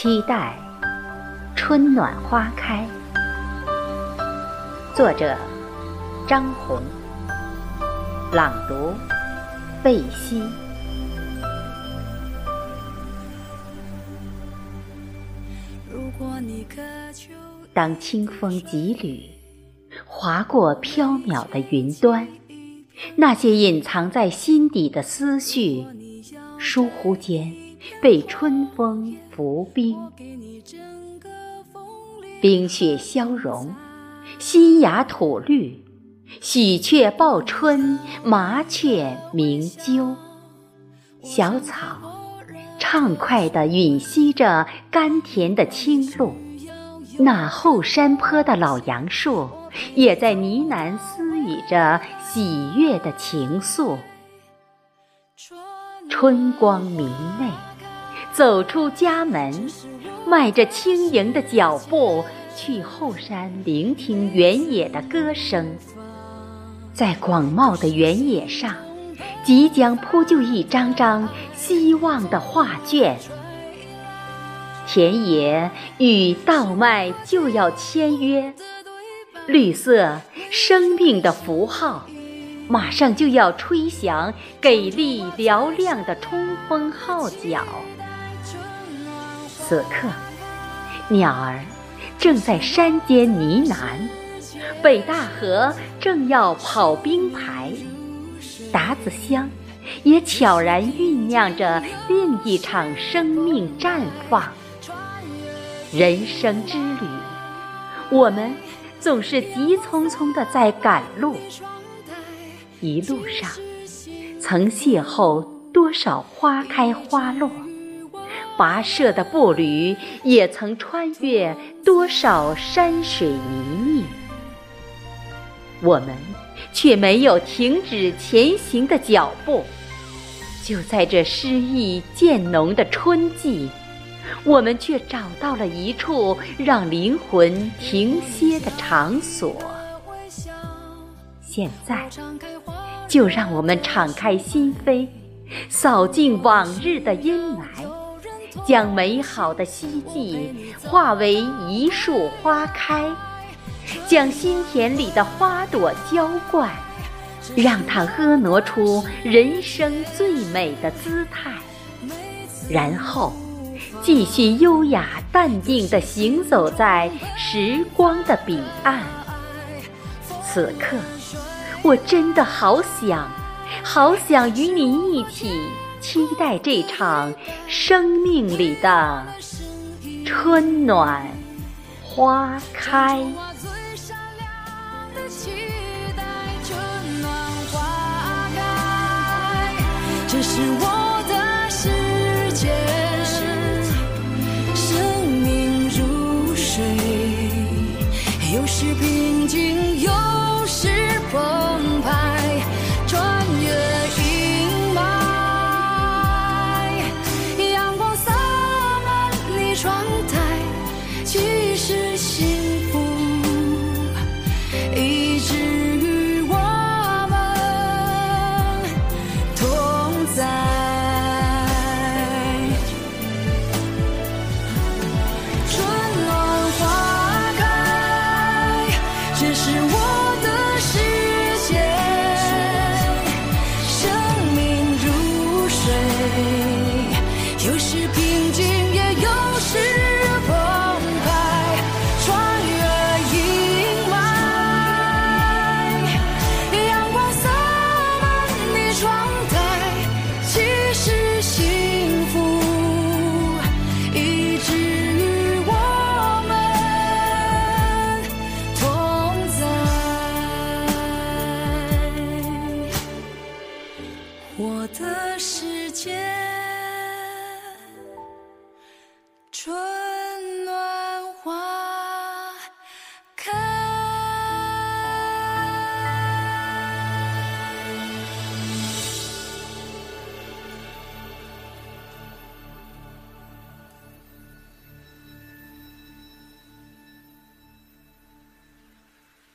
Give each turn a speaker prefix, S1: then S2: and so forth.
S1: 期待春暖花开。作者：张红。朗读：贝西。当清风几缕划过飘渺的云端，那些隐藏在心底的思绪，疏忽间被春风拂冰，冰雪消融，新芽吐绿，喜鹊报春，麻雀鸣啾，小草畅快地吮吸着甘甜的清露。那后山坡的老杨树，也在呢喃私语着喜悦的情愫。春光明媚，走出家门，迈着轻盈的脚步，去后山聆听原野的歌声。在广袤的原野上，即将铺就一张张希望的画卷。田野与稻麦就要签约，绿色生命的符号，马上就要吹响给力嘹亮的冲锋号角。此刻，鸟儿正在山间呢喃，北大河正要跑冰排，达子乡也悄然酝酿着另一场生命绽放。人生之旅，我们总是急匆匆地在赶路。一路上，曾邂逅多少花开花落；跋涉的步履，也曾穿越多少山水泥泞。我们却没有停止前行的脚步。就在这诗意渐浓的春季。我们却找到了一处让灵魂停歇的场所。现在，就让我们敞开心扉，扫尽往日的阴霾，将美好的希冀化为一束花开，将心田里的花朵浇灌，让它婀娜出人生最美的姿态，然后。继续优雅淡定地行走在时光的彼岸。此刻，我真的好想，好想与你一起期待这场生命里的春暖花开。这是我。的世界一直 time